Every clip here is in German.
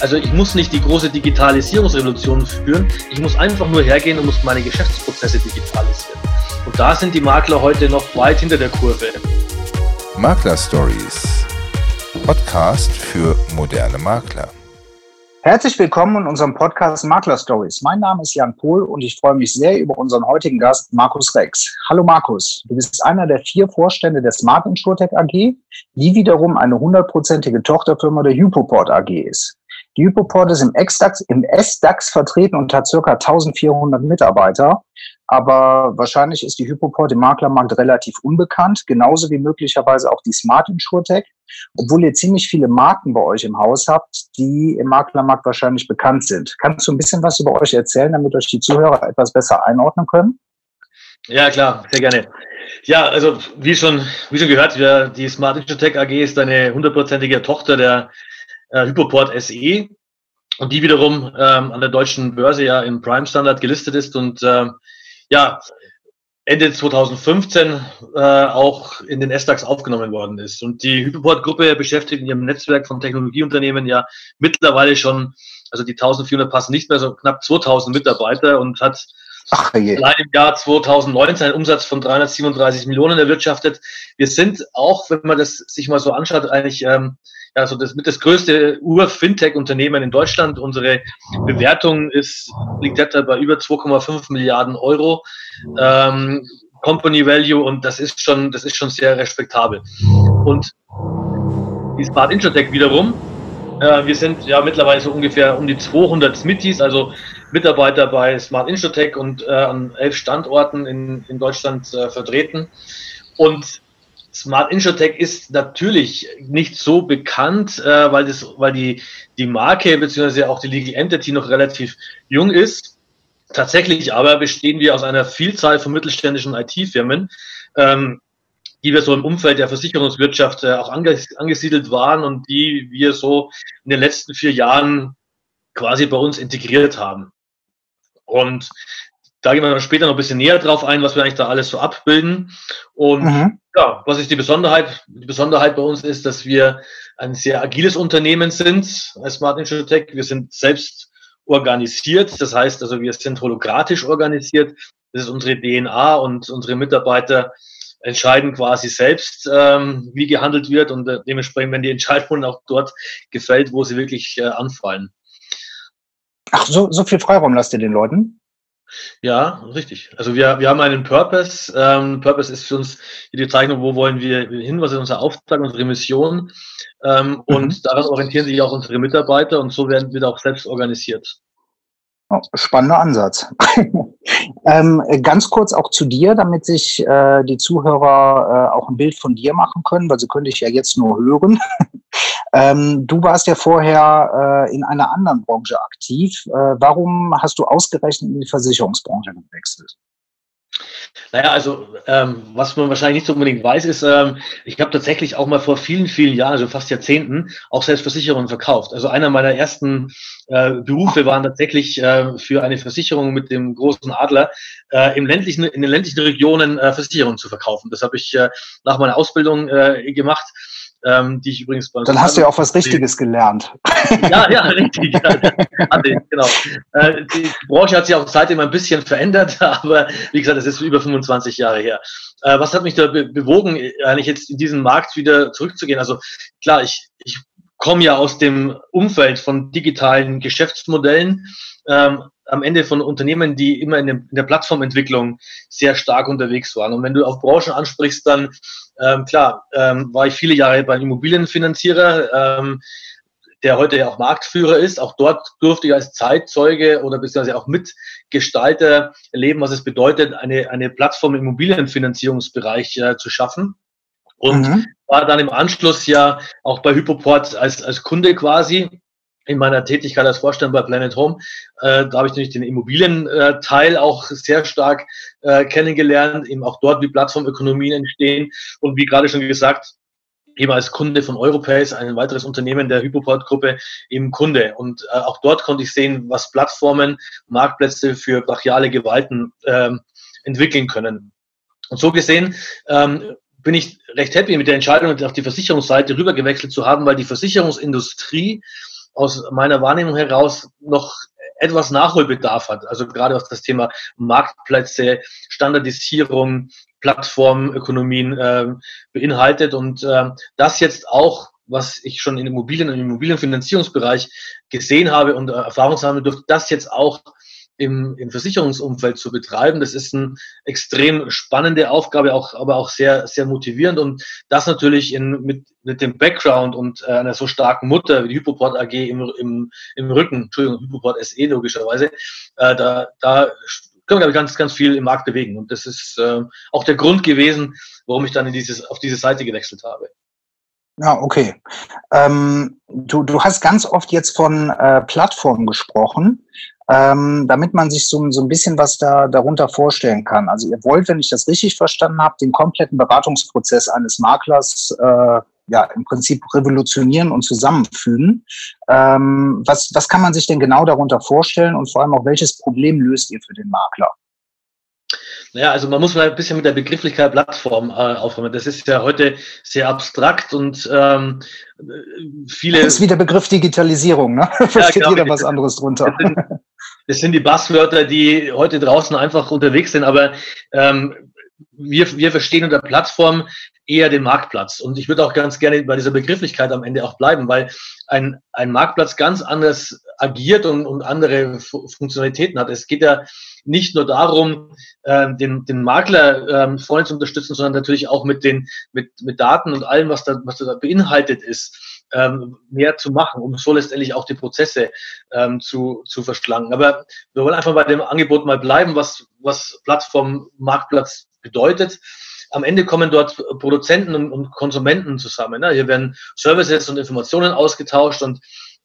Also ich muss nicht die große Digitalisierungsrevolution führen, ich muss einfach nur hergehen und muss meine Geschäftsprozesse digitalisieren. Und da sind die Makler heute noch weit hinter der Kurve. Makler Stories. Podcast für moderne Makler. Herzlich willkommen in unserem Podcast Makler Stories. Mein Name ist Jan Pohl und ich freue mich sehr über unseren heutigen Gast Markus Rex. Hallo Markus, du bist einer der vier Vorstände der Smart InsurTech AG, die wiederum eine hundertprozentige Tochterfirma der Hypoport AG ist. Die Hypoport ist im S-DAX, im vertreten und hat circa 1400 Mitarbeiter. Aber wahrscheinlich ist die Hypoport im Maklermarkt relativ unbekannt, genauso wie möglicherweise auch die Smart InsurTech, obwohl ihr ziemlich viele Marken bei euch im Haus habt, die im Maklermarkt wahrscheinlich bekannt sind. Kannst du ein bisschen was über euch erzählen, damit euch die Zuhörer etwas besser einordnen können? Ja, klar, sehr gerne. Ja, also wie schon, wie schon gehört, die Smart InsurTech AG ist eine hundertprozentige Tochter der äh, Hypoport SE und die wiederum ähm, an der deutschen Börse ja im Prime Standard gelistet ist und äh, ja, Ende 2015 äh, auch in den S-DAX aufgenommen worden ist. Und die Hypoport-Gruppe beschäftigt in ihrem Netzwerk von Technologieunternehmen ja mittlerweile schon, also die 1400 passen nicht mehr, so knapp 2000 Mitarbeiter und hat Ach, allein im Jahr 2019 einen Umsatz von 337 Millionen erwirtschaftet. Wir sind auch, wenn man das sich mal so anschaut, eigentlich ähm, ja, so das mit das größte Ur-Fintech-Unternehmen in Deutschland. Unsere Bewertung ist, liegt derzeit bei über 2,5 Milliarden Euro. Ähm, Company Value und das ist schon, das ist schon sehr respektabel. Und die Smart Intratech wiederum, äh, wir sind ja mittlerweile so ungefähr um die 200 Smithies, also Mitarbeiter bei Smart Intratech und äh, an elf Standorten in, in Deutschland äh, vertreten. Und Smart InsurTech ist natürlich nicht so bekannt, äh, weil, das, weil die, die Marke bzw. auch die Legal Entity noch relativ jung ist. Tatsächlich aber bestehen wir aus einer Vielzahl von mittelständischen IT-Firmen, ähm, die wir so im Umfeld der Versicherungswirtschaft äh, auch anges angesiedelt waren und die wir so in den letzten vier Jahren quasi bei uns integriert haben. Und da gehen wir dann später noch ein bisschen näher drauf ein, was wir eigentlich da alles so abbilden. Und mhm. ja, was ist die Besonderheit? Die Besonderheit bei uns ist, dass wir ein sehr agiles Unternehmen sind als Smart Insurtech. Wir sind selbst organisiert. Das heißt also, wir sind hologratisch organisiert. Das ist unsere DNA und unsere Mitarbeiter entscheiden quasi selbst, ähm, wie gehandelt wird und äh, dementsprechend, wenn die Entscheidungen auch dort gefällt, wo sie wirklich äh, anfallen. Ach, so, so viel Freiraum lasst ihr den Leuten? Ja, richtig. Also wir, wir haben einen Purpose. Ähm, Purpose ist für uns die Bezeichnung, wo wollen wir hin, was ist unser Auftrag, unsere Mission. Ähm, mhm. Und daran orientieren sich auch unsere Mitarbeiter und so werden wir auch selbst organisiert. Spannender Ansatz. ähm, ganz kurz auch zu dir, damit sich äh, die Zuhörer äh, auch ein Bild von dir machen können, weil sie können dich ja jetzt nur hören. ähm, du warst ja vorher äh, in einer anderen Branche aktiv. Äh, warum hast du ausgerechnet in die Versicherungsbranche gewechselt? Naja, also ähm, was man wahrscheinlich nicht so unbedingt weiß, ist, ähm, ich habe tatsächlich auch mal vor vielen, vielen Jahren, also fast Jahrzehnten, auch selbst Versicherungen verkauft. Also einer meiner ersten äh, Berufe waren tatsächlich äh, für eine Versicherung mit dem großen Adler äh, im ländlichen, in den ländlichen Regionen äh, Versicherungen zu verkaufen. Das habe ich äh, nach meiner Ausbildung äh, gemacht ähm, die ich übrigens Dann hast du ja auch was Richtiges gelernt. Ja, ja, richtig. Ja, genau. Äh, die Branche hat sich auch seitdem ein bisschen verändert, aber wie gesagt, es ist über 25 Jahre her. Äh, was hat mich da be bewogen, eigentlich jetzt in diesen Markt wieder zurückzugehen? Also klar, ich, ich komme ja aus dem Umfeld von digitalen Geschäftsmodellen. Ähm, am Ende von Unternehmen, die immer in, dem, in der Plattformentwicklung sehr stark unterwegs waren. Und wenn du auf Branchen ansprichst, dann ähm, klar, ähm, war ich viele Jahre beim Immobilienfinanzierer, ähm, der heute ja auch Marktführer ist. Auch dort durfte ich als Zeitzeuge oder beziehungsweise auch Mitgestalter erleben, was es bedeutet, eine, eine Plattform im Immobilienfinanzierungsbereich äh, zu schaffen. Und mhm. war dann im Anschluss ja auch bei Hypoport als, als Kunde quasi in meiner Tätigkeit als Vorstand bei Planet Home, äh, da habe ich natürlich den Immobilienteil auch sehr stark äh, kennengelernt, eben auch dort, wie Plattformökonomien entstehen und wie gerade schon gesagt, eben als Kunde von Europace, ein weiteres Unternehmen der Hypoport-Gruppe, eben Kunde. Und äh, auch dort konnte ich sehen, was Plattformen, Marktplätze für brachiale Gewalten ähm, entwickeln können. Und so gesehen ähm, bin ich recht happy mit der Entscheidung, auf die Versicherungsseite rübergewechselt zu haben, weil die Versicherungsindustrie aus meiner Wahrnehmung heraus noch etwas Nachholbedarf hat. Also gerade was das Thema Marktplätze, Standardisierung, Plattformökonomien äh, beinhaltet und äh, das jetzt auch was ich schon in Immobilien und im Immobilienfinanzierungsbereich gesehen habe und äh, Erfahrung sammeln durfte, das jetzt auch im, im Versicherungsumfeld zu betreiben. Das ist eine extrem spannende Aufgabe, auch, aber auch sehr, sehr motivierend und das natürlich in, mit, mit dem Background und äh, einer so starken Mutter wie die Hypoport AG im, im, im Rücken, Entschuldigung, Hypoport SE logischerweise, äh, da, da können wir, ganz, ganz viel im Markt bewegen. Und das ist äh, auch der Grund gewesen, warum ich dann in dieses, auf diese Seite gewechselt habe. Ja, okay. Ähm, du, du hast ganz oft jetzt von äh, Plattformen gesprochen, ähm, damit man sich so, so ein bisschen was da darunter vorstellen kann. Also ihr wollt, wenn ich das richtig verstanden habe, den kompletten Beratungsprozess eines Maklers äh, ja im Prinzip revolutionieren und zusammenfügen. Ähm, was, was kann man sich denn genau darunter vorstellen und vor allem auch welches Problem löst ihr für den Makler? Naja, also man muss mal ein bisschen mit der Begrifflichkeit Plattform äh, aufräumen. Das ist ja heute sehr abstrakt und ähm, viele. Das ist wie der Begriff Digitalisierung, ne? Versteht ja, jeder was anderes drunter. Das sind, das sind, die Buzzwörter, die heute draußen einfach unterwegs sind, aber ähm, wir, wir verstehen unter Plattform eher den Marktplatz. Und ich würde auch ganz gerne bei dieser Begrifflichkeit am Ende auch bleiben, weil ein, ein Marktplatz ganz anders agiert und, und andere Funktionalitäten hat. Es geht ja nicht nur darum, äh, den, den Makler ähm, vorne zu unterstützen, sondern natürlich auch mit den mit, mit Daten und allem, was da, was da beinhaltet ist, ähm, mehr zu machen, um so letztendlich auch die Prozesse ähm, zu, zu verschlanken. Aber wir wollen einfach bei dem Angebot mal bleiben, was, was Plattform, Marktplatz bedeutet. Am Ende kommen dort Produzenten und, und Konsumenten zusammen. Ne? Hier werden Services und Informationen ausgetauscht und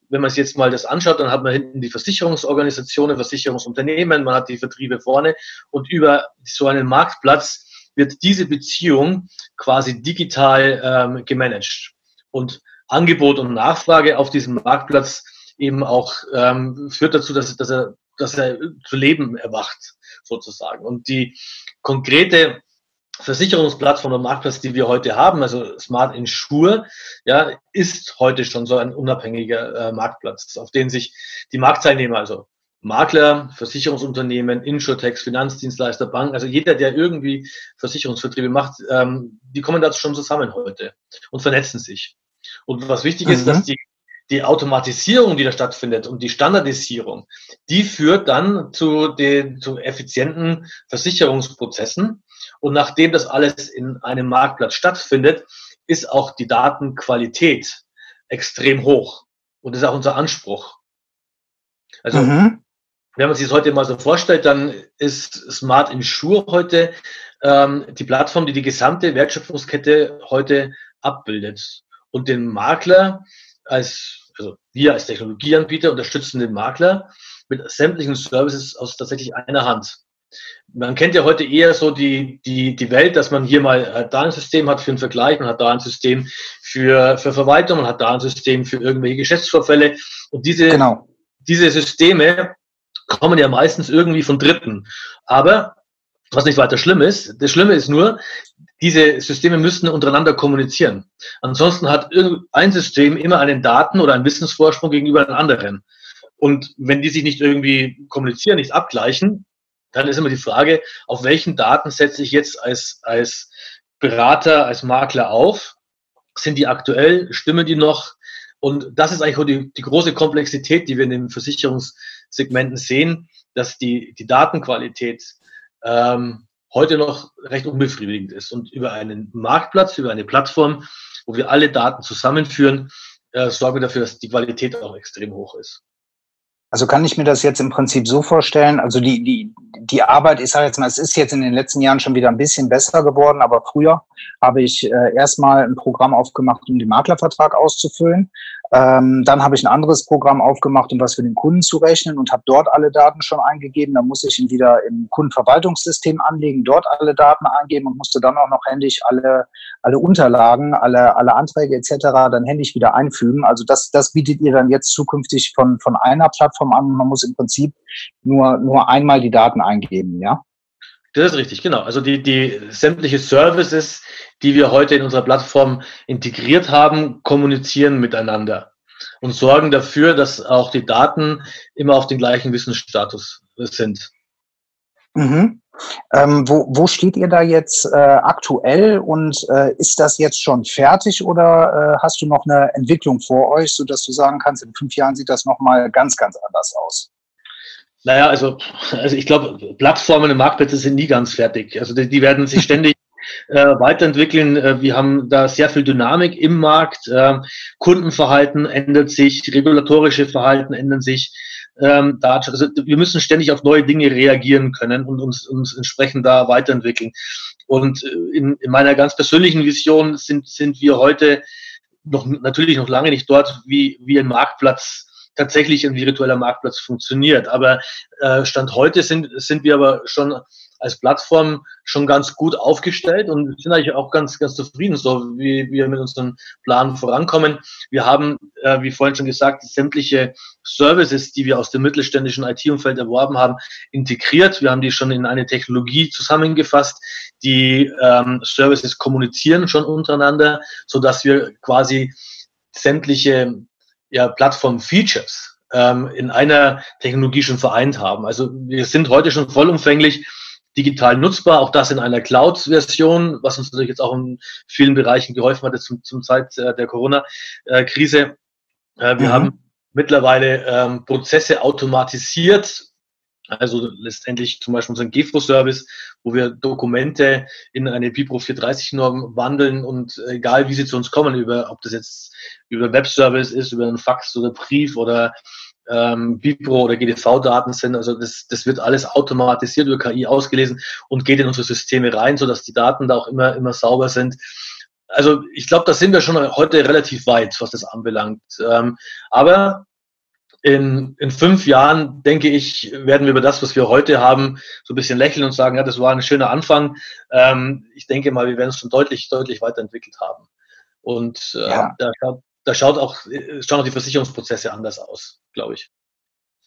wenn man sich jetzt mal das anschaut, dann hat man hinten die Versicherungsorganisationen, Versicherungsunternehmen, man hat die Vertriebe vorne und über so einen Marktplatz wird diese Beziehung quasi digital ähm, gemanagt. Und Angebot und Nachfrage auf diesem Marktplatz eben auch ähm, führt dazu, dass, dass, er, dass er zu Leben erwacht, sozusagen. Und die konkrete Versicherungsplattform und Marktplatz, die wir heute haben, also Smart Insure, ja, ist heute schon so ein unabhängiger äh, Marktplatz, auf den sich die Marktteilnehmer, also Makler, Versicherungsunternehmen, Insurtechs, Finanzdienstleister, Banken, also jeder, der irgendwie Versicherungsvertriebe macht, ähm, die kommen dazu schon zusammen heute und vernetzen sich. Und was wichtig mhm. ist, dass die die Automatisierung, die da stattfindet und die Standardisierung, die führt dann zu den zu effizienten Versicherungsprozessen. Und nachdem das alles in einem Marktplatz stattfindet, ist auch die Datenqualität extrem hoch. Und das ist auch unser Anspruch. Also, mhm. wenn man sich das heute mal so vorstellt, dann ist Smart Insure heute ähm, die Plattform, die die gesamte Wertschöpfungskette heute abbildet. Und den Makler als, also wir als Technologieanbieter unterstützen den Makler mit sämtlichen Services aus tatsächlich einer Hand. Man kennt ja heute eher so die, die, die Welt, dass man hier mal da ein System hat für einen Vergleich, man hat da ein System für, für Verwaltung, man hat da ein System für irgendwelche Geschäftsvorfälle. Und diese, genau. diese Systeme kommen ja meistens irgendwie von Dritten. Aber was nicht weiter schlimm ist, das Schlimme ist nur, diese Systeme müssen untereinander kommunizieren. Ansonsten hat ein System immer einen Daten- oder einen Wissensvorsprung gegenüber einem anderen. Und wenn die sich nicht irgendwie kommunizieren, nicht abgleichen, dann ist immer die Frage, auf welchen Daten setze ich jetzt als, als Berater, als Makler auf? Sind die aktuell? Stimmen die noch? Und das ist eigentlich die, die große Komplexität, die wir in den Versicherungssegmenten sehen, dass die, die Datenqualität ähm, heute noch recht unbefriedigend ist. Und über einen Marktplatz, über eine Plattform, wo wir alle Daten zusammenführen, äh, sorgen wir dafür, dass die Qualität auch extrem hoch ist. Also kann ich mir das jetzt im Prinzip so vorstellen, also die, die, die Arbeit, ich sage jetzt mal, es ist jetzt in den letzten Jahren schon wieder ein bisschen besser geworden, aber früher habe ich äh, erstmal ein Programm aufgemacht, um den Maklervertrag auszufüllen. Ähm, dann habe ich ein anderes Programm aufgemacht, um was für den Kunden zu rechnen und habe dort alle Daten schon eingegeben. Dann muss ich ihn wieder im Kundenverwaltungssystem anlegen, dort alle Daten eingeben und musste dann auch noch händisch alle, alle Unterlagen, alle, alle Anträge etc. dann händisch wieder einfügen. Also das, das bietet ihr dann jetzt zukünftig von, von einer Plattform an. Man muss im Prinzip nur, nur einmal die Daten eingeben, ja? Das ist richtig, genau. Also die, die sämtliche Services, die wir heute in unserer Plattform integriert haben, kommunizieren miteinander. und sorgen dafür, dass auch die Daten immer auf den gleichen Wissensstatus sind. Mhm. Ähm, wo, wo steht ihr da jetzt äh, aktuell und äh, ist das jetzt schon fertig oder äh, hast du noch eine Entwicklung vor euch, sodass du sagen kannst, in fünf Jahren sieht das nochmal ganz, ganz anders aus? Naja, also, also ich glaube, Plattformen und Marktplätze sind nie ganz fertig. Also die, die werden sich ständig äh, weiterentwickeln. Äh, wir haben da sehr viel Dynamik im Markt. Äh, Kundenverhalten ändert sich, regulatorische Verhalten ändern sich. Ähm, da, also wir müssen ständig auf neue Dinge reagieren können und uns, uns entsprechend da weiterentwickeln. Und äh, in, in meiner ganz persönlichen Vision sind, sind wir heute noch natürlich noch lange nicht dort, wie, wie ein Marktplatz tatsächlich ein virtueller Marktplatz funktioniert. Aber äh, Stand heute sind, sind wir aber schon als Plattform schon ganz gut aufgestellt und sind eigentlich auch ganz, ganz zufrieden, so wie wir mit unserem Plan vorankommen. Wir haben, äh, wie vorhin schon gesagt, sämtliche Services, die wir aus dem mittelständischen IT-Umfeld erworben haben, integriert. Wir haben die schon in eine Technologie zusammengefasst. Die ähm, Services kommunizieren schon untereinander, so dass wir quasi sämtliche ja, Plattform-Features ähm, in einer Technologie schon vereint haben. Also wir sind heute schon vollumfänglich digital nutzbar, auch das in einer Cloud-Version, was uns natürlich jetzt auch in vielen Bereichen geholfen hat zum, zum Zeit äh, der Corona-Krise. Äh, wir mhm. haben mittlerweile ähm, Prozesse automatisiert, also letztendlich zum Beispiel unseren GEFRO-Service, wo wir Dokumente in eine BIPRO 430-Norm wandeln und egal wie sie zu uns kommen, über, ob das jetzt über Webservice ist, über einen Fax oder Brief oder ähm, BIPRO oder GDV-Daten sind, also das, das wird alles automatisiert über KI ausgelesen und geht in unsere Systeme rein, sodass die Daten da auch immer, immer sauber sind. Also ich glaube, da sind wir schon heute relativ weit, was das anbelangt. Ähm, aber in, in fünf Jahren, denke ich, werden wir über das, was wir heute haben, so ein bisschen lächeln und sagen, ja, das war ein schöner Anfang. Ähm, ich denke mal, wir werden es schon deutlich, deutlich weiterentwickelt haben. Und äh, ja. da, da schaut auch, schauen auch die Versicherungsprozesse anders aus, glaube ich.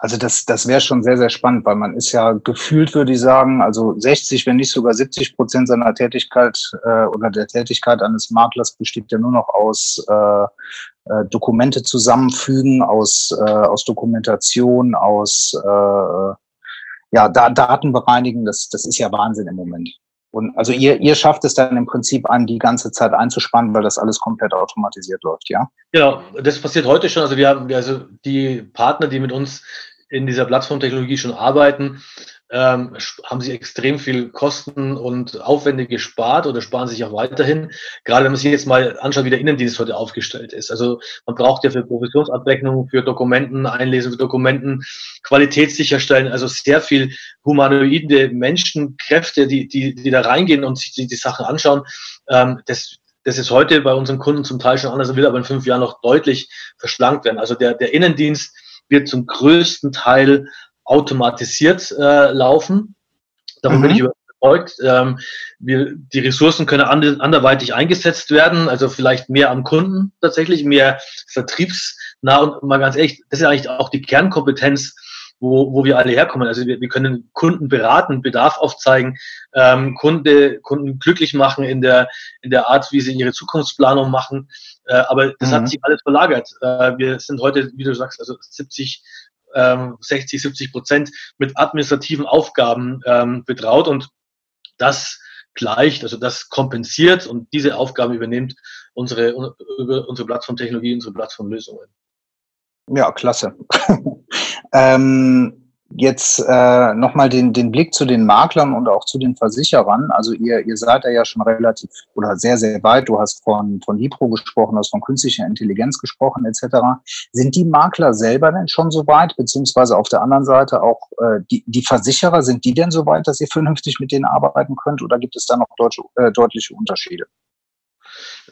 Also das, das wäre schon sehr, sehr spannend, weil man ist ja gefühlt, würde ich sagen, also 60, wenn nicht sogar 70 Prozent seiner Tätigkeit äh, oder der Tätigkeit eines Maklers besteht ja nur noch aus äh, äh, Dokumente zusammenfügen, aus, äh, aus Dokumentation, aus äh, ja, da, Daten bereinigen. Das, das ist ja Wahnsinn im Moment. Und also ihr, ihr schafft es dann im Prinzip an, die ganze Zeit einzuspannen, weil das alles komplett automatisiert läuft, ja? Genau, das passiert heute schon. Also wir haben also die Partner, die mit uns in dieser Plattformtechnologie schon arbeiten, ähm, haben sie extrem viel Kosten und Aufwände gespart oder sparen sich auch weiterhin. Gerade wenn man sich jetzt mal anschaut, wie der Innendienst heute aufgestellt ist. Also man braucht ja für Provisionsabrechnungen, für Dokumenten, Einlesen für Dokumenten, Qualität sicherstellen, also sehr viel humanoide Menschenkräfte, die, die, die da reingehen und sich die, die Sachen anschauen. Ähm, das, das ist heute bei unseren Kunden zum Teil schon anders, wird aber in fünf Jahren noch deutlich verschlankt werden. Also der, der Innendienst wird zum größten Teil automatisiert äh, laufen. Davon mhm. bin ich überzeugt. Ähm, wir, die Ressourcen können and, anderweitig eingesetzt werden, also vielleicht mehr am Kunden tatsächlich, mehr vertriebsnah und mal ganz ehrlich, das ist eigentlich auch die Kernkompetenz, wo, wo wir alle herkommen. Also wir, wir können Kunden beraten, Bedarf aufzeigen, ähm, Kunde, Kunden glücklich machen in der, in der Art, wie sie ihre Zukunftsplanung machen. Äh, aber das mhm. hat sich alles verlagert. Äh, wir sind heute, wie du sagst, also 70 ähm, 60, 70 Prozent mit administrativen Aufgaben ähm, betraut und das gleicht, also das kompensiert und diese Aufgaben übernimmt unsere, unsere Plattformtechnologie, unsere Plattformlösungen. Ja, klasse. ähm, Jetzt äh, nochmal den, den Blick zu den Maklern und auch zu den Versicherern. Also ihr, ihr seid ja, schon relativ oder sehr, sehr weit. Du hast von, von Libro gesprochen, hast von künstlicher Intelligenz gesprochen etc. Sind die Makler selber denn schon so weit, beziehungsweise auf der anderen Seite auch äh, die, die Versicherer, sind die denn so weit, dass ihr vernünftig mit denen arbeiten könnt oder gibt es da noch deutsche, äh, deutliche Unterschiede?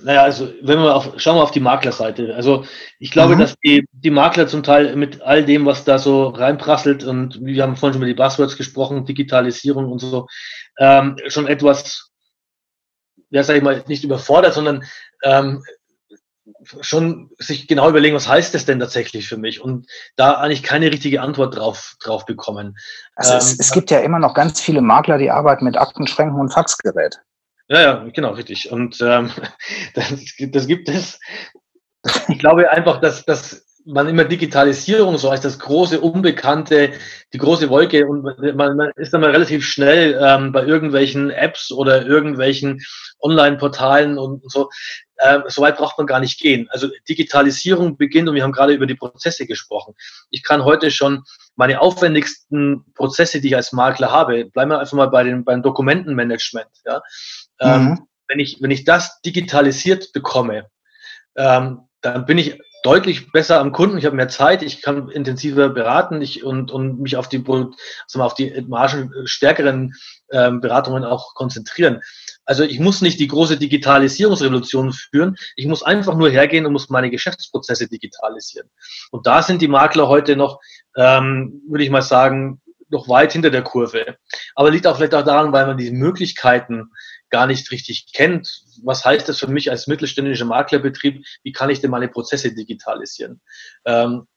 Naja, also wenn wir auf, schauen wir auf die Maklerseite. Also ich glaube, mhm. dass die, die Makler zum Teil mit all dem, was da so reinprasselt und wir haben vorhin schon über die Buzzwords gesprochen, Digitalisierung und so, ähm, schon etwas, ja sag ich mal, nicht überfordert, sondern ähm, schon sich genau überlegen, was heißt das denn tatsächlich für mich und da eigentlich keine richtige Antwort drauf, drauf bekommen. Also ähm, es, es gibt ja immer noch ganz viele Makler, die arbeiten mit Aktenschränken und Faxgerät. Ja, ja, genau, richtig. Und ähm, das, das gibt es. Ich glaube einfach, dass, dass man immer Digitalisierung so als das große Unbekannte, die große Wolke und man, man ist dann mal relativ schnell ähm, bei irgendwelchen Apps oder irgendwelchen Online-Portalen und so. Ähm, so weit braucht man gar nicht gehen. Also Digitalisierung beginnt und wir haben gerade über die Prozesse gesprochen. Ich kann heute schon meine aufwendigsten Prozesse, die ich als Makler habe, bleiben wir einfach mal bei den, beim Dokumentenmanagement. Ja? Ähm, mhm. wenn, ich, wenn ich das digitalisiert bekomme, ähm, dann bin ich deutlich besser am Kunden, ich habe mehr Zeit, ich kann intensiver beraten ich, und, und mich auf die, also auf die margenstärkeren ähm, Beratungen auch konzentrieren. Also ich muss nicht die große Digitalisierungsrevolution führen, ich muss einfach nur hergehen und muss meine Geschäftsprozesse digitalisieren. Und da sind die Makler heute noch, ähm, würde ich mal sagen, noch weit hinter der Kurve. Aber liegt auch vielleicht auch daran, weil man die Möglichkeiten gar nicht richtig kennt. Was heißt das für mich als mittelständischer Maklerbetrieb? Wie kann ich denn meine Prozesse digitalisieren? Ähm,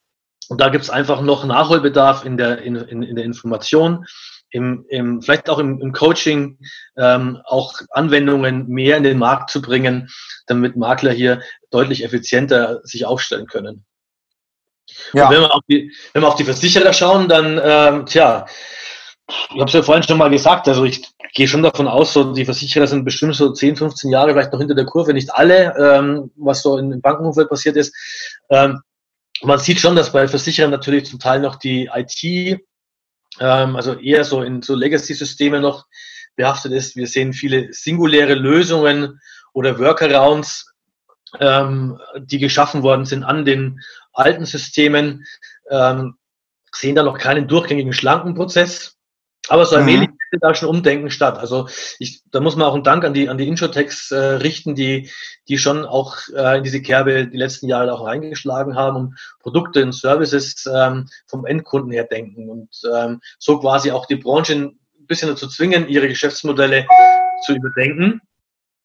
und da gibt es einfach noch Nachholbedarf in der, in, in, in der Information, im, im, vielleicht auch im, im Coaching, ähm, auch Anwendungen mehr in den Markt zu bringen, damit Makler hier deutlich effizienter sich aufstellen können. Ja. wenn, wir auf die, wenn wir auf die Versicherer schauen, dann, ähm, tja, ich habe es ja vorhin schon mal gesagt, also ich gehe schon davon aus, so die Versicherer sind bestimmt so 10, 15 Jahre vielleicht noch hinter der Kurve, nicht alle, ähm, was so im Bankenumfeld passiert ist. Ähm, man sieht schon, dass bei Versicherern natürlich zum Teil noch die IT, ähm, also eher so in so Legacy-Systeme noch behaftet ist. Wir sehen viele singuläre Lösungen oder Workarounds, ähm, die geschaffen worden sind an den alten Systemen, ähm, sehen da noch keinen durchgängigen schlanken Prozess. Aber so allmählich mhm. findet da schon Umdenken statt. Also ich, da muss man auch einen Dank an die, an die Introtex äh, richten, die, die schon auch äh, in diese Kerbe die letzten Jahre auch reingeschlagen haben und Produkte und Services ähm, vom Endkunden her denken und ähm, so quasi auch die Branche ein bisschen dazu zwingen, ihre Geschäftsmodelle zu überdenken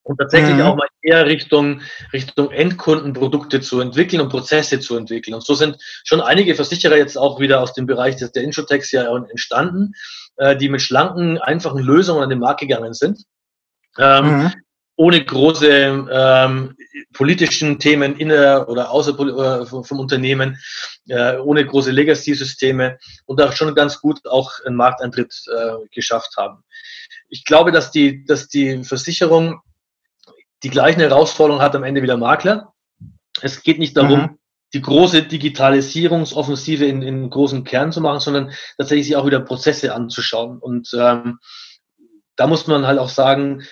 und tatsächlich mhm. auch mal eher Richtung, Richtung Endkundenprodukte zu entwickeln und Prozesse zu entwickeln. Und so sind schon einige Versicherer jetzt auch wieder aus dem Bereich des, der Introtex ja entstanden, äh, die mit schlanken, einfachen Lösungen an den Markt gegangen sind. Ähm, mhm. Ohne große ähm, politischen Themen inner oder außer äh, vom Unternehmen, äh, ohne große Legacy-Systeme und auch schon ganz gut auch einen Markteintritt äh, geschafft haben. Ich glaube, dass die, dass die Versicherung die gleichen Herausforderungen hat am Ende wie der Makler. Es geht nicht darum, mhm. die große Digitalisierungsoffensive in, in großen Kern zu machen, sondern tatsächlich sich auch wieder Prozesse anzuschauen. Und ähm, da muss man halt auch sagen,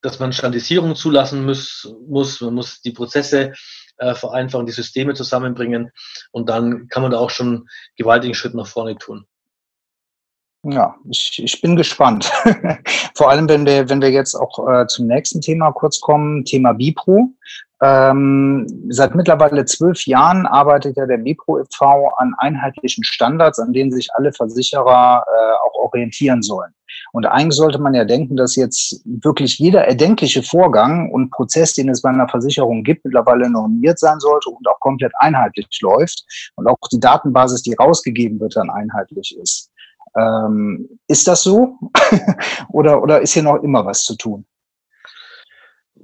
dass man Standardisierung zulassen muss, muss. Man muss die Prozesse äh, vereinfachen, die Systeme zusammenbringen und dann kann man da auch schon gewaltigen Schritt nach vorne tun. Ja, ich, ich bin gespannt. Vor allem, wenn wir, wenn wir jetzt auch äh, zum nächsten Thema kurz kommen, Thema Bipro. Ähm, seit mittlerweile zwölf Jahren arbeitet ja der Bipro e.V. an einheitlichen Standards, an denen sich alle Versicherer äh, auch orientieren sollen. Und eigentlich sollte man ja denken, dass jetzt wirklich jeder erdenkliche Vorgang und Prozess, den es bei einer Versicherung gibt, mittlerweile normiert sein sollte und auch komplett einheitlich läuft und auch die Datenbasis, die rausgegeben wird, dann einheitlich ist. Ähm, ist das so? oder, oder ist hier noch immer was zu tun?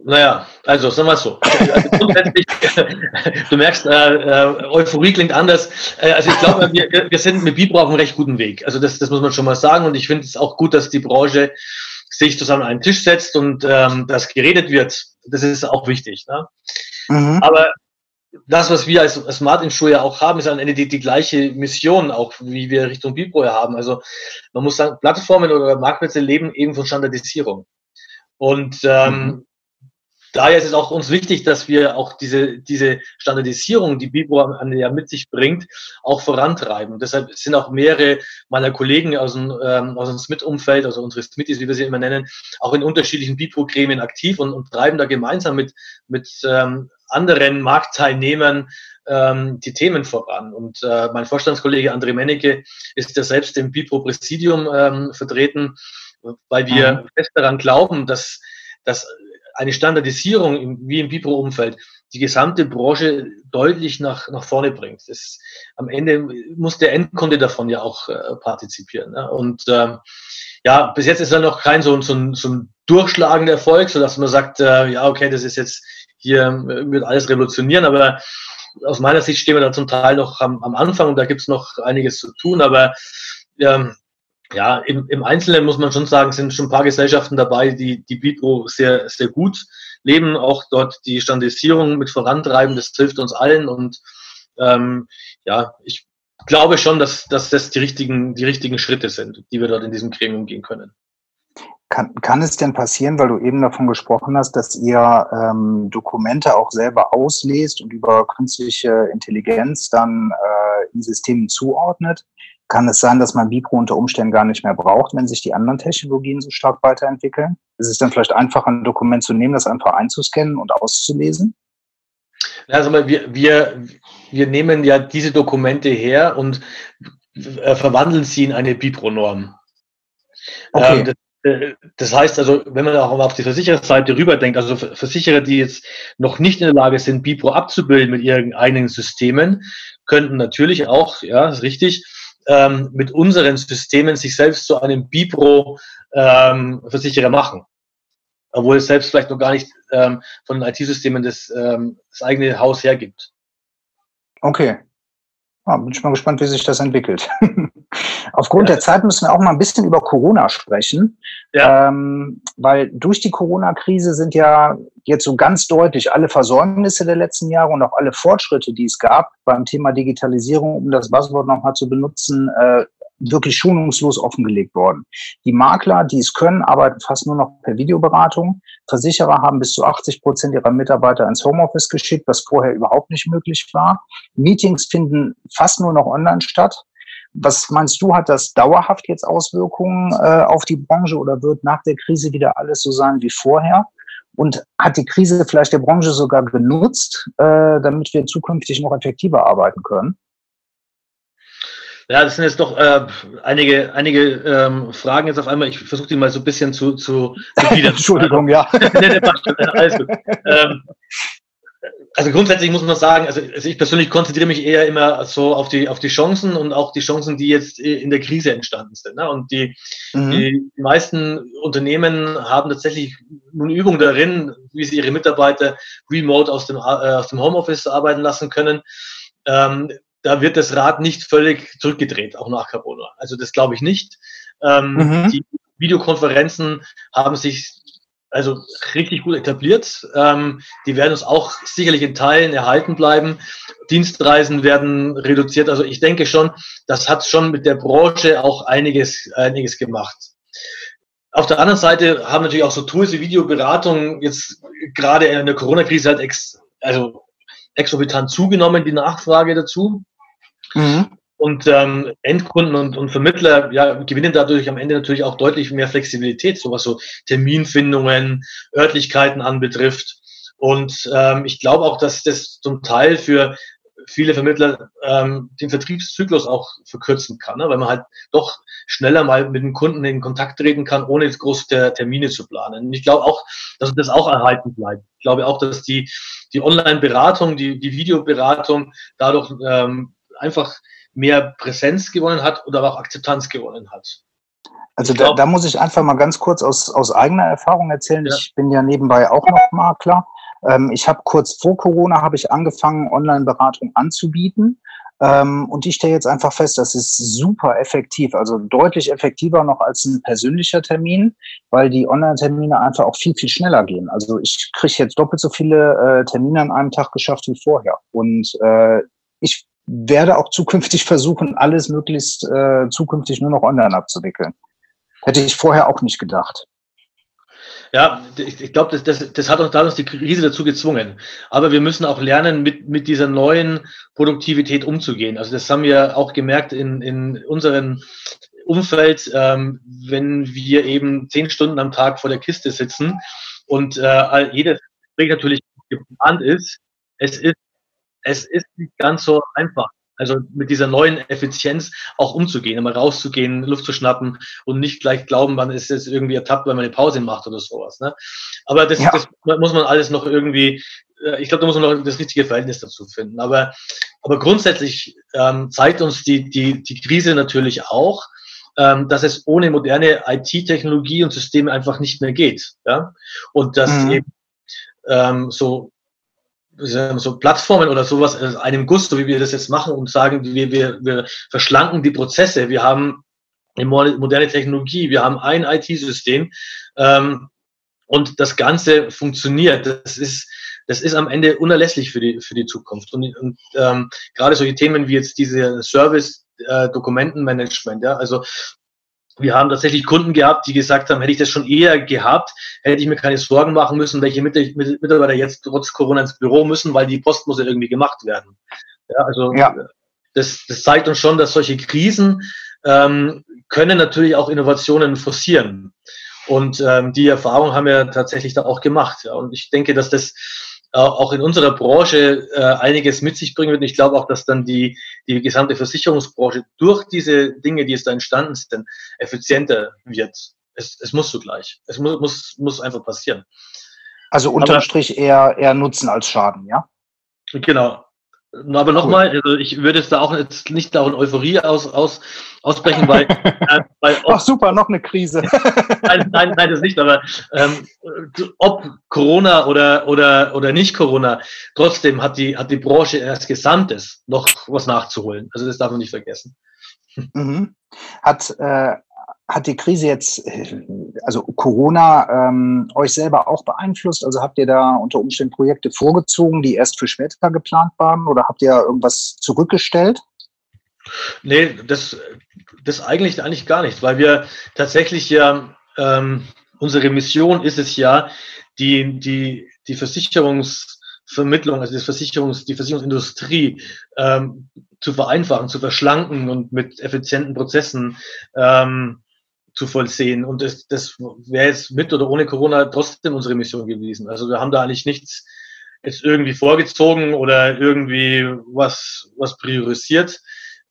Naja, also sagen wir es so. Also du merkst, äh, äh, Euphorie klingt anders. Äh, also ich glaube, wir, wir sind mit Bibro auf einem recht guten Weg. Also das, das muss man schon mal sagen. Und ich finde es auch gut, dass die Branche sich zusammen an einen Tisch setzt und ähm, dass geredet wird. Das ist auch wichtig. Ne? Mhm. Aber das, was wir als, als Smart Insure ja auch haben, ist am Ende die, die gleiche Mission, auch wie wir Richtung Bipro ja haben. Also man muss sagen, Plattformen oder Marktplätze leben eben von Standardisierung. Und ähm, mhm. daher ist es auch uns wichtig, dass wir auch diese, diese Standardisierung, die Bipro ja mit sich bringt, auch vorantreiben. Und deshalb sind auch mehrere meiner Kollegen aus dem, ähm, aus dem Smith-Umfeld, also unsere Smithies, wie wir sie immer nennen, auch in unterschiedlichen Bipro-Gremien aktiv und, und treiben da gemeinsam mit, mit ähm, anderen Marktteilnehmern ähm, die Themen voran. Und äh, mein Vorstandskollege André Mennecke ist ja selbst im Bipro Präsidium ähm, vertreten, weil wir mhm. fest daran glauben, dass, dass eine Standardisierung im, wie im Bipro-Umfeld die gesamte Branche deutlich nach, nach vorne bringt. Das, am Ende muss der Endkunde davon ja auch äh, partizipieren. Ne? Und ähm, ja, bis jetzt ist da noch kein so, so, so ein durchschlagender Erfolg, so dass man sagt, äh, ja, okay, das ist jetzt hier äh, wird alles revolutionieren, aber aus meiner Sicht stehen wir da zum Teil noch am, am Anfang und da gibt es noch einiges zu tun, aber ähm, ja, im, im Einzelnen muss man schon sagen, sind schon ein paar Gesellschaften dabei, die die Bipro sehr, sehr gut leben, auch dort die Standardisierung mit vorantreiben, das hilft uns allen und ähm, ja, ich glaube schon, dass, dass das die richtigen, die richtigen Schritte sind, die wir dort in diesem Gremium gehen können. Kann, kann es denn passieren, weil du eben davon gesprochen hast, dass ihr ähm, Dokumente auch selber auslest und über künstliche Intelligenz dann äh, in Systemen zuordnet? Kann es sein, dass man Bipro unter Umständen gar nicht mehr braucht, wenn sich die anderen Technologien so stark weiterentwickeln? Ist es dann vielleicht einfacher, ein Dokument zu nehmen, das einfach einzuscannen und auszulesen? Also wir, wir, wir nehmen ja diese Dokumente her und äh, verwandeln sie in eine Bipro-Norm. Okay. Ähm, das, heißt also, wenn man auch auf die Versichererseite rüberdenkt, also Versicherer, die jetzt noch nicht in der Lage sind, Bipro abzubilden mit ihren eigenen Systemen, könnten natürlich auch, ja, ist richtig, ähm, mit unseren Systemen sich selbst zu einem Bipro-Versicherer ähm, machen. Obwohl es selbst vielleicht noch gar nicht ähm, von den IT-Systemen das, ähm, das eigene Haus hergibt. Okay. Ja, bin ich mal gespannt, wie sich das entwickelt. Aufgrund ja. der Zeit müssen wir auch mal ein bisschen über Corona sprechen. Ja. Ähm, weil durch die Corona-Krise sind ja jetzt so ganz deutlich alle Versäumnisse der letzten Jahre und auch alle Fortschritte, die es gab beim Thema Digitalisierung, um das Buzzword nochmal zu benutzen, äh, wirklich schonungslos offengelegt worden. Die Makler, die es können, arbeiten fast nur noch per Videoberatung. Versicherer haben bis zu 80 Prozent ihrer Mitarbeiter ins Homeoffice geschickt, was vorher überhaupt nicht möglich war. Meetings finden fast nur noch online statt. Was meinst du, hat das dauerhaft jetzt Auswirkungen äh, auf die Branche oder wird nach der Krise wieder alles so sein wie vorher? Und hat die Krise vielleicht der Branche sogar genutzt, äh, damit wir zukünftig noch effektiver arbeiten können? Ja, das sind jetzt doch äh, einige, einige ähm, Fragen jetzt auf einmal. Ich versuche die mal so ein bisschen zu, zu, zu Entschuldigung, ja. nee, nee, alles gut. Ähm, also grundsätzlich muss man sagen, also, also ich persönlich konzentriere mich eher immer so auf die, auf die Chancen und auch die Chancen, die jetzt in der Krise entstanden sind. Ne? Und die, mhm. die meisten Unternehmen haben tatsächlich nun Übung darin, wie sie ihre Mitarbeiter remote aus dem, äh, aus dem Homeoffice arbeiten lassen können. Ähm, da wird das Rad nicht völlig zurückgedreht, auch nach Corona. Also das glaube ich nicht. Ähm, mhm. Die Videokonferenzen haben sich also richtig gut etabliert. Ähm, die werden uns auch sicherlich in Teilen erhalten bleiben. Dienstreisen werden reduziert. Also ich denke schon, das hat schon mit der Branche auch einiges, einiges gemacht. Auf der anderen Seite haben natürlich auch so Tools wie Videoberatung jetzt gerade in der Corona-Krise halt ex, also exorbitant zugenommen, die Nachfrage dazu. Mhm. Und ähm, Endkunden und, und Vermittler ja, gewinnen dadurch am Ende natürlich auch deutlich mehr Flexibilität, so was so Terminfindungen, Örtlichkeiten anbetrifft. Und ähm, ich glaube auch, dass das zum Teil für viele Vermittler ähm, den Vertriebszyklus auch verkürzen kann, ne? weil man halt doch schneller mal mit dem Kunden in Kontakt treten kann, ohne jetzt groß der Termine zu planen. Und ich glaube auch, dass das auch erhalten bleibt. Ich glaube auch, dass die, die Online-Beratung, die, die Videoberatung dadurch ähm, einfach mehr Präsenz gewonnen hat oder auch Akzeptanz gewonnen hat. Also da, da, muss ich einfach mal ganz kurz aus, aus eigener Erfahrung erzählen. Ja. Ich bin ja nebenbei auch noch Makler. Ähm, ich habe kurz vor Corona habe ich angefangen, Online-Beratung anzubieten. Ähm, und ich stelle jetzt einfach fest, das ist super effektiv, also deutlich effektiver noch als ein persönlicher Termin, weil die Online-Termine einfach auch viel, viel schneller gehen. Also ich kriege jetzt doppelt so viele äh, Termine an einem Tag geschafft wie vorher. Und äh, ich werde auch zukünftig versuchen, alles möglichst äh, zukünftig nur noch online abzuwickeln. Hätte ich vorher auch nicht gedacht. Ja, ich, ich glaube, das, das, das hat uns damals die Krise dazu gezwungen. Aber wir müssen auch lernen, mit, mit dieser neuen Produktivität umzugehen. Also das haben wir auch gemerkt in, in unserem Umfeld, ähm, wenn wir eben zehn Stunden am Tag vor der Kiste sitzen und äh, jedes Gespräch natürlich geplant ist. Es ist es ist nicht ganz so einfach. Also mit dieser neuen Effizienz auch umzugehen, mal rauszugehen, Luft zu schnappen und nicht gleich glauben, man ist jetzt irgendwie ertappt, weil man eine Pause macht oder sowas. Ne? Aber das, ja. das muss man alles noch irgendwie, äh, ich glaube, da muss man noch das richtige Verhältnis dazu finden. Aber, aber grundsätzlich ähm, zeigt uns die, die, die Krise natürlich auch, ähm, dass es ohne moderne IT-Technologie und Systeme einfach nicht mehr geht. Ja? Und dass mhm. eben ähm, so so Plattformen oder sowas einem Guss, so wie wir das jetzt machen und sagen, wir, wir, wir verschlanken die Prozesse. Wir haben moderne Technologie, wir haben ein IT-System ähm, und das Ganze funktioniert. Das ist, das ist am Ende unerlässlich für die, für die Zukunft. Und, und ähm, gerade solche Themen wie jetzt diese Service-Dokumentenmanagement, äh, ja, also wir haben tatsächlich Kunden gehabt, die gesagt haben, hätte ich das schon eher gehabt, hätte ich mir keine Sorgen machen müssen, welche Mitarbeiter jetzt trotz Corona ins Büro müssen, weil die Post muss ja irgendwie gemacht werden. Ja, also ja. Das, das zeigt uns schon, dass solche Krisen ähm, können natürlich auch Innovationen forcieren. Und ähm, die Erfahrung haben wir tatsächlich da auch gemacht. Ja. Und ich denke, dass das auch in unserer Branche äh, einiges mit sich bringen wird. Und ich glaube auch, dass dann die, die gesamte Versicherungsbranche durch diese Dinge, die es da entstanden sind, effizienter wird. Es, es muss zugleich. Es muss, muss, muss einfach passieren. Also unterm Strich eher, eher Nutzen als Schaden, ja? Genau. Aber nochmal, also ich würde es da auch jetzt nicht da in Euphorie aus, aus, ausbrechen, weil, äh, weil ob, Ach super, noch eine Krise. nein, nein, nein, das nicht, aber ähm, ob Corona oder, oder, oder nicht Corona, trotzdem hat die, hat die Branche als Gesamtes noch was nachzuholen. Also das darf man nicht vergessen. Mhm. Hat, äh, hat die Krise jetzt, also Corona, ähm, euch selber auch beeinflusst? Also habt ihr da unter Umständen Projekte vorgezogen, die erst für später geplant waren oder habt ihr irgendwas zurückgestellt? Nee, das, das eigentlich, eigentlich gar nicht, weil wir tatsächlich ja, ähm, unsere Mission ist es ja, die, die, die Versicherungsvermittlung, also die, Versicherungs, die Versicherungsindustrie ähm, zu vereinfachen, zu verschlanken und mit effizienten Prozessen ähm, zu vollsehen. Und das, das wäre jetzt mit oder ohne Corona trotzdem unsere Mission gewesen. Also wir haben da eigentlich nichts jetzt irgendwie vorgezogen oder irgendwie was, was priorisiert.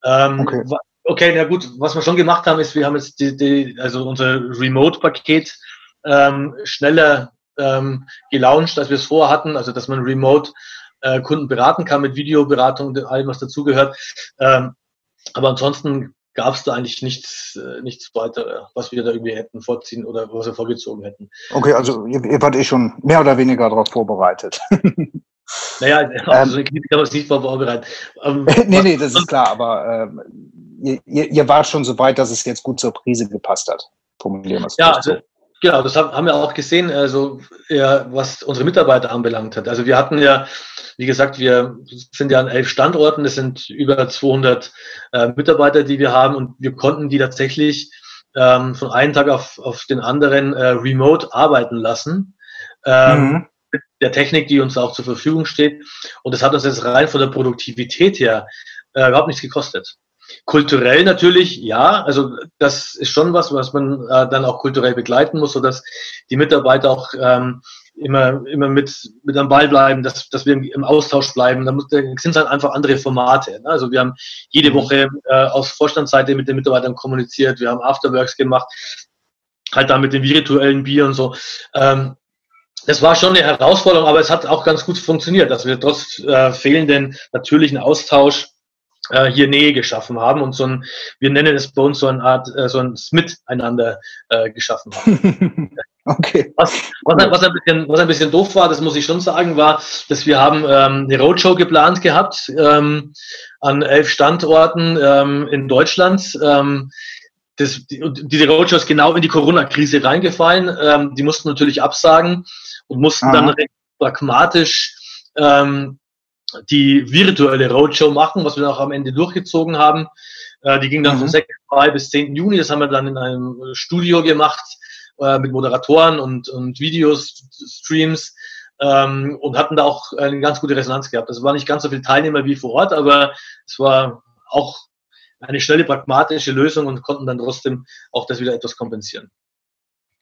Ähm, okay. okay, na gut, was wir schon gemacht haben, ist, wir haben jetzt die, die also unser Remote-Paket ähm, schneller ähm, gelauncht, als wir es vorher hatten, also dass man remote äh, Kunden beraten kann mit Videoberatung und allem, was dazugehört. Ähm, aber ansonsten gab es da eigentlich nichts, äh, nichts weiter, was wir da irgendwie hätten vorziehen oder was wir vorgezogen hätten. Okay, also ihr, ihr wart eh schon mehr oder weniger darauf vorbereitet. Naja, also ähm, kann man es nicht vorbereitet. Ähm, nee, nee, das ist klar, aber ähm, ihr, ihr, wart schon so weit, dass es jetzt gut zur Krise gepasst hat. Formulieren wir es ja, also, genau, das haben, wir auch gesehen, also ja, was unsere Mitarbeiter anbelangt hat. Also wir hatten ja wie gesagt, wir sind ja an elf Standorten, das sind über 200 äh, Mitarbeiter, die wir haben und wir konnten die tatsächlich ähm, von einem Tag auf, auf den anderen äh, remote arbeiten lassen. Ähm, mhm. Mit der Technik, die uns auch zur Verfügung steht. Und das hat uns jetzt rein von der Produktivität her äh, überhaupt nichts gekostet. Kulturell natürlich, ja, also das ist schon was, was man äh, dann auch kulturell begleiten muss, sodass die Mitarbeiter auch ähm, immer, immer mit, mit am Ball bleiben, dass, dass wir im Austausch bleiben. Da, muss, da sind es halt einfach andere Formate. Ne? Also wir haben jede mhm. Woche äh, aus Vorstandsseite mit den Mitarbeitern kommuniziert, wir haben Afterworks gemacht, halt da mit dem virtuellen Bier und so. Ähm, das war schon eine Herausforderung, aber es hat auch ganz gut funktioniert, dass wir trotz äh, fehlenden natürlichen Austausch äh, hier Nähe geschaffen haben und so ein, wir nennen es bei uns so eine Art, äh, so ein Miteinander äh, geschaffen haben. okay. Was, was, was, ein bisschen, was ein bisschen doof war, das muss ich schon sagen, war, dass wir haben ähm, eine Roadshow geplant gehabt ähm, an elf Standorten ähm, in Deutschland. Ähm, das, die, diese Roadshow ist genau in die Corona-Krise reingefallen. Ähm, die mussten natürlich absagen und mussten Aha. dann recht pragmatisch ähm, die virtuelle Roadshow machen, was wir dann auch am Ende durchgezogen haben. Äh, die ging dann mhm. von 6. Mai bis 10. Juni. Das haben wir dann in einem Studio gemacht äh, mit Moderatoren und, und Videos, Streams ähm, und hatten da auch eine ganz gute Resonanz gehabt. Es waren nicht ganz so viele Teilnehmer wie vor Ort, aber es war auch eine schnelle, pragmatische Lösung und konnten dann trotzdem auch das wieder etwas kompensieren.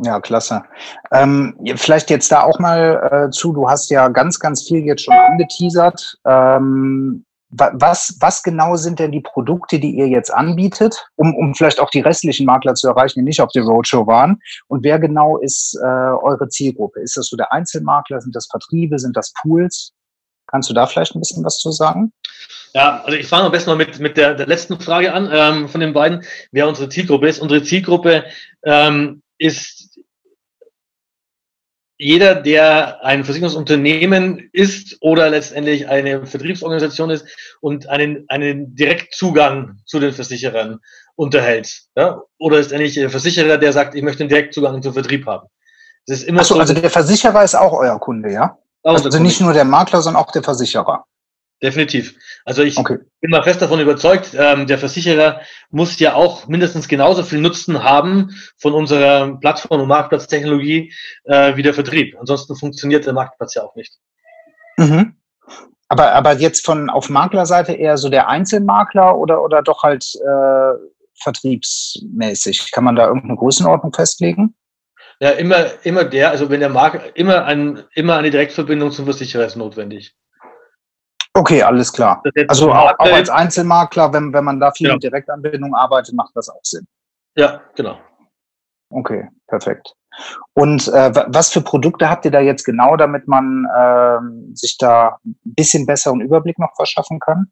Ja, klasse. Ähm, vielleicht jetzt da auch mal äh, zu, du hast ja ganz, ganz viel jetzt schon angeteasert. Ähm, was, was genau sind denn die Produkte, die ihr jetzt anbietet, um, um vielleicht auch die restlichen Makler zu erreichen, die nicht auf der Roadshow waren? Und wer genau ist äh, eure Zielgruppe? Ist das so der Einzelmakler? Sind das Vertriebe? Sind das Pools? Kannst du da vielleicht ein bisschen was zu sagen? Ja, also ich fange am besten mal mit, mit der, der letzten Frage an ähm, von den beiden, wer unsere Zielgruppe ist. Unsere Zielgruppe ähm, ist jeder, der ein Versicherungsunternehmen ist oder letztendlich eine Vertriebsorganisation ist und einen, einen Direktzugang zu den Versicherern unterhält. Ja? Oder ist eigentlich ein Versicherer, der sagt, ich möchte einen Direktzugang zum Vertrieb haben. Das ist immer Achso, so, also der Versicherer ist auch euer Kunde, ja? Also nicht nur der Makler, sondern auch der Versicherer. Definitiv. Also ich okay. bin mal fest davon überzeugt, ähm, der Versicherer muss ja auch mindestens genauso viel Nutzen haben von unserer Plattform und Marktplatztechnologie äh, wie der Vertrieb. Ansonsten funktioniert der Marktplatz ja auch nicht. Mhm. Aber, aber jetzt von auf Maklerseite eher so der Einzelmakler oder, oder doch halt äh, vertriebsmäßig? Kann man da irgendeine Größenordnung festlegen? Ja, immer, immer der, also wenn der Makler, immer, ein, immer eine Direktverbindung zum Versicherer ist notwendig. Okay, alles klar. Also auch, auch, als Einzelmakler, wenn, wenn man da viel genau. mit Direktanbindung arbeitet, macht das auch Sinn. Ja, genau. Okay, perfekt. Und äh, was für Produkte habt ihr da jetzt genau, damit man äh, sich da ein bisschen besseren Überblick noch verschaffen kann?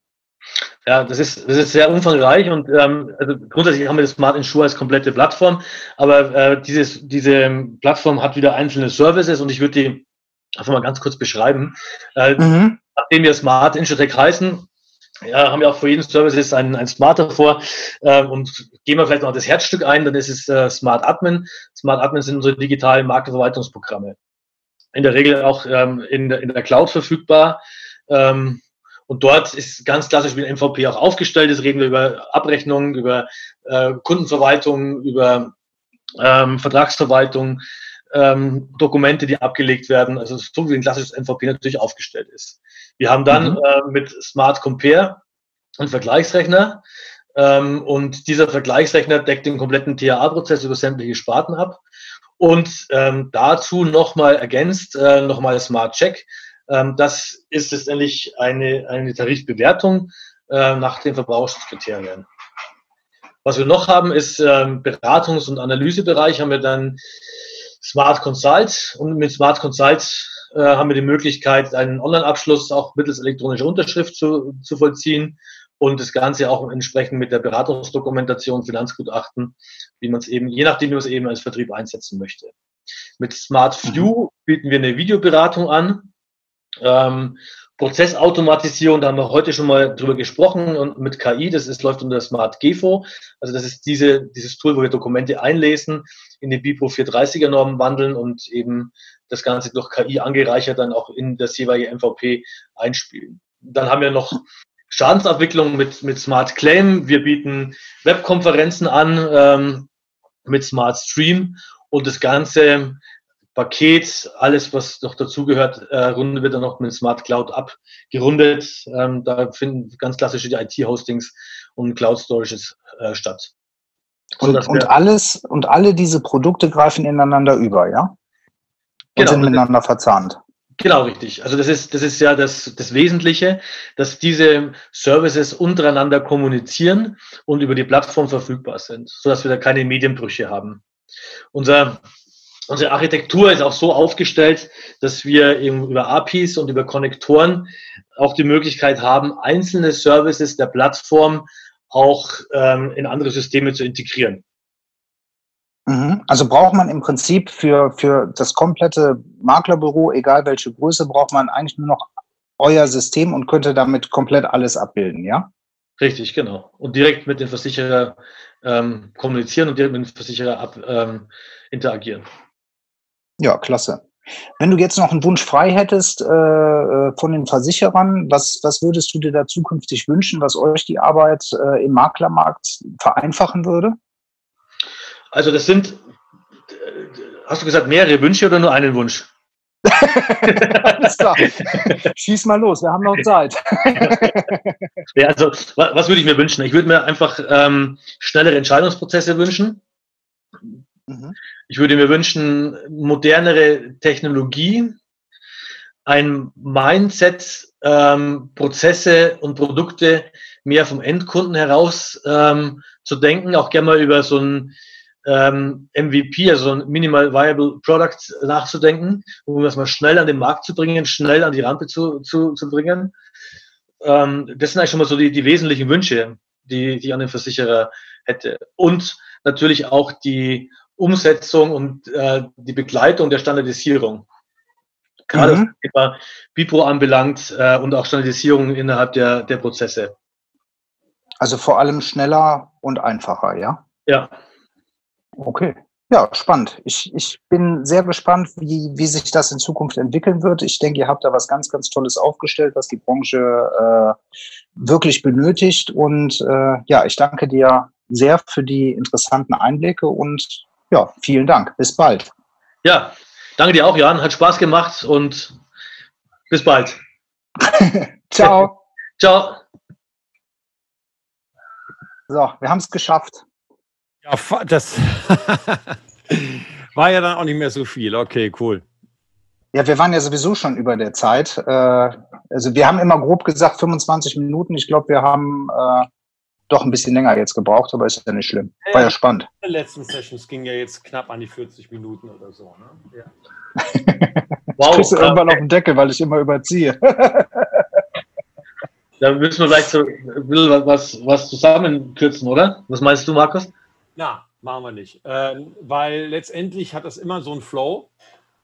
Ja, das ist, das ist sehr umfangreich und ähm, also grundsätzlich haben wir das Smart Insure als komplette Plattform, aber äh, dieses, diese Plattform hat wieder einzelne Services und ich würde die einfach mal ganz kurz beschreiben. Äh, mhm nachdem wir Smart Insurtech heißen, ja, haben wir auch für jeden Service ein, ein Smart davor. Ähm, und gehen wir vielleicht noch das Herzstück ein, dann ist es äh, Smart Admin. Smart Admin sind unsere digitalen Marktverwaltungsprogramme. In der Regel auch ähm, in, der, in der Cloud verfügbar. Ähm, und dort ist ganz klassisch wie ein MVP auch aufgestellt. Jetzt reden wir über Abrechnungen, über äh, Kundenverwaltung, über ähm, Vertragsverwaltung, ähm, Dokumente, die abgelegt werden, also so wie ein klassisches MVP natürlich aufgestellt ist. Wir haben dann mhm. äh, mit Smart Compare einen Vergleichsrechner ähm, und dieser Vergleichsrechner deckt den kompletten TAA-Prozess über sämtliche Sparten ab und ähm, dazu nochmal ergänzt, äh, nochmal Smart Check. Ähm, das ist letztendlich eine, eine Tarifbewertung äh, nach den Verbrauchskriterien. Was wir noch haben, ist ähm, Beratungs- und Analysebereich, haben wir dann Smart Consult und mit Smart Consult äh, haben wir die Möglichkeit, einen Online-Abschluss auch mittels elektronischer Unterschrift zu, zu vollziehen und das Ganze auch entsprechend mit der Beratungsdokumentation, Finanzgutachten, wie man es eben, je nachdem, wie man es eben als Vertrieb einsetzen möchte. Mit Smart View mhm. bieten wir eine Videoberatung an. Ähm, Prozessautomatisierung, da haben wir heute schon mal drüber gesprochen und mit KI, das ist, läuft unter Smart GEFO. Also das ist diese, dieses Tool, wo wir Dokumente einlesen, in die BIPO 430er Normen wandeln und eben das Ganze durch KI angereichert dann auch in das jeweilige MVP einspielen. Dann haben wir noch Schadensabwicklung mit, mit Smart Claim. Wir bieten Webkonferenzen an ähm, mit Smart Stream und das Ganze Paket, alles, was noch dazugehört, äh, rundet wird dann noch mit Smart Cloud abgerundet. Ähm, da finden ganz klassische IT-Hostings und Cloud-Storages äh, statt. Und, und alles und alle diese Produkte greifen ineinander über, ja? Und genau, sind miteinander verzahnt. Genau, richtig. Also das ist, das ist ja das, das Wesentliche, dass diese Services untereinander kommunizieren und über die Plattform verfügbar sind, sodass wir da keine Medienbrüche haben. Unser Unsere Architektur ist auch so aufgestellt, dass wir eben über APIs und über Konnektoren auch die Möglichkeit haben, einzelne Services der Plattform auch ähm, in andere Systeme zu integrieren. Mhm. Also braucht man im Prinzip für, für das komplette Maklerbüro, egal welche Größe, braucht man eigentlich nur noch euer System und könnte damit komplett alles abbilden, ja? Richtig, genau. Und direkt mit dem Versicherer ähm, kommunizieren und direkt mit dem Versicherer ab, ähm, interagieren. Ja, klasse. Wenn du jetzt noch einen Wunsch frei hättest äh, äh, von den Versicherern, was, was würdest du dir da zukünftig wünschen, was euch die Arbeit äh, im Maklermarkt vereinfachen würde? Also das sind, hast du gesagt, mehrere Wünsche oder nur einen Wunsch? Alles klar. Schieß mal los, wir haben noch Zeit. ja, also was, was würde ich mir wünschen? Ich würde mir einfach ähm, schnellere Entscheidungsprozesse wünschen. Mhm. Ich würde mir wünschen, modernere Technologie, ein Mindset, ähm, Prozesse und Produkte mehr vom Endkunden heraus ähm, zu denken, auch gerne mal über so ein ähm, MVP, also ein Minimal Viable Product nachzudenken, um das mal schnell an den Markt zu bringen, schnell an die Rampe zu, zu, zu bringen. Ähm, das sind eigentlich schon mal so die, die wesentlichen Wünsche, die, die ich an den Versicherer hätte. Und natürlich auch die Umsetzung und äh, die Begleitung der Standardisierung. gerade mhm. was das Thema Bipro anbelangt äh, und auch Standardisierung innerhalb der, der Prozesse. Also vor allem schneller und einfacher, ja? Ja. Okay. Ja, spannend. Ich, ich bin sehr gespannt, wie, wie sich das in Zukunft entwickeln wird. Ich denke, ihr habt da was ganz, ganz Tolles aufgestellt, was die Branche äh, wirklich benötigt. Und äh, ja, ich danke dir sehr für die interessanten Einblicke und ja, vielen Dank. Bis bald. Ja, danke dir auch, Jan. Hat Spaß gemacht und bis bald. Ciao. Ciao. So, wir haben es geschafft. Ja, das war ja dann auch nicht mehr so viel. Okay, cool. Ja, wir waren ja sowieso schon über der Zeit. Äh, also wir haben immer grob gesagt 25 Minuten. Ich glaube, wir haben äh, doch ein bisschen länger jetzt gebraucht, aber ist ja nicht schlimm. War ja, spannend. Die letzten Sessions gingen ja jetzt knapp an die 40 Minuten oder so. Ne? Ja. wow, kriegst du irgendwann auf den Deckel, weil ich immer überziehe. Da müssen wir vielleicht so was, was zusammenkürzen, oder? Was meinst du, Markus? Na, machen wir nicht. Ähm, weil letztendlich hat das immer so einen Flow.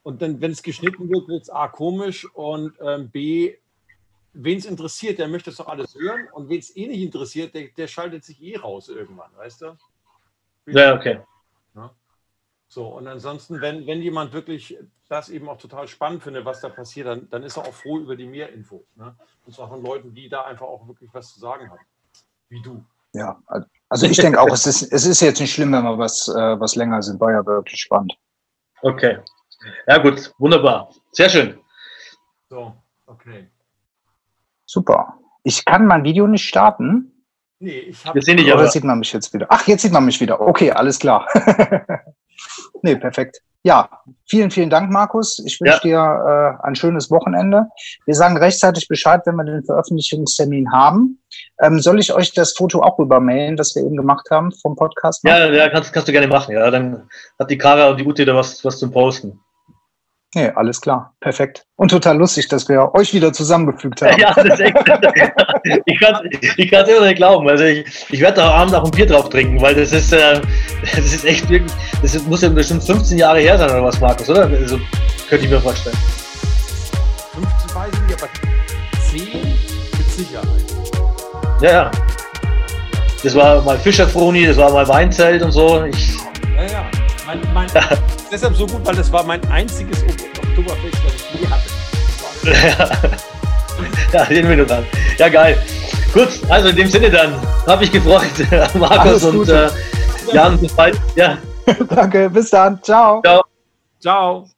Und dann, wenn es geschnitten wird, wird es A komisch und ähm, B, wen es interessiert, der möchte es doch alles hören. Und wen es eh nicht interessiert, der, der, schaltet sich eh raus irgendwann, weißt du? Ja, okay. Ja. So, und ansonsten, wenn, wenn jemand wirklich das eben auch total spannend findet, was da passiert, dann, dann ist er auch froh über die Mehrinfo. Ne? Und zwar von Leuten, die da einfach auch wirklich was zu sagen haben. Wie du. Ja, also ich denke auch, es ist, es ist jetzt nicht schlimm, wenn wir was, äh, was länger sind. War ja wirklich spannend. Okay. Ja, gut, wunderbar. Sehr schön. So, okay. Super. Ich kann mein Video nicht starten. Nee, ich habe. Jetzt sehen Oder sieht man mich jetzt wieder? Ach, jetzt sieht man mich wieder. Okay, alles klar. nee, perfekt. Ja, vielen, vielen Dank, Markus. Ich wünsche ja. dir äh, ein schönes Wochenende. Wir sagen rechtzeitig Bescheid, wenn wir den Veröffentlichungstermin haben. Ähm, soll ich euch das Foto auch rübermailen, das wir eben gemacht haben vom Podcast? Ja, ja kannst, kannst du gerne machen. Ja, dann hat die Kara und die Ute da was, was zum Posten. Nee, alles klar. Perfekt. Und total lustig, dass wir euch wieder zusammengefügt haben. Ja, das ist echt. ich kann es ich immer nicht glauben. Also ich, ich werde da Abend auch ein Bier drauf trinken, weil das ist, äh, das ist echt wirklich, das muss ja bestimmt 15 Jahre her sein oder was, Markus, oder? Also könnte ich mir vorstellen. 15 weiß ich nicht, aber 10 mit Sicherheit. Ja, ja. Das war mal Fischerfroni, das war mal Weinzelt und so. Ich, ja, ja. Mein, mein, deshalb so gut, weil das war mein einziges Oktoberfest, was ich je hatte. ja, den bin dran. Ja, geil. Gut, also in dem Sinne dann, habe ich gefreut, Markus und äh, Jan, bis bald. Ja. Danke, bis dann. Ciao. Ciao. Ciao.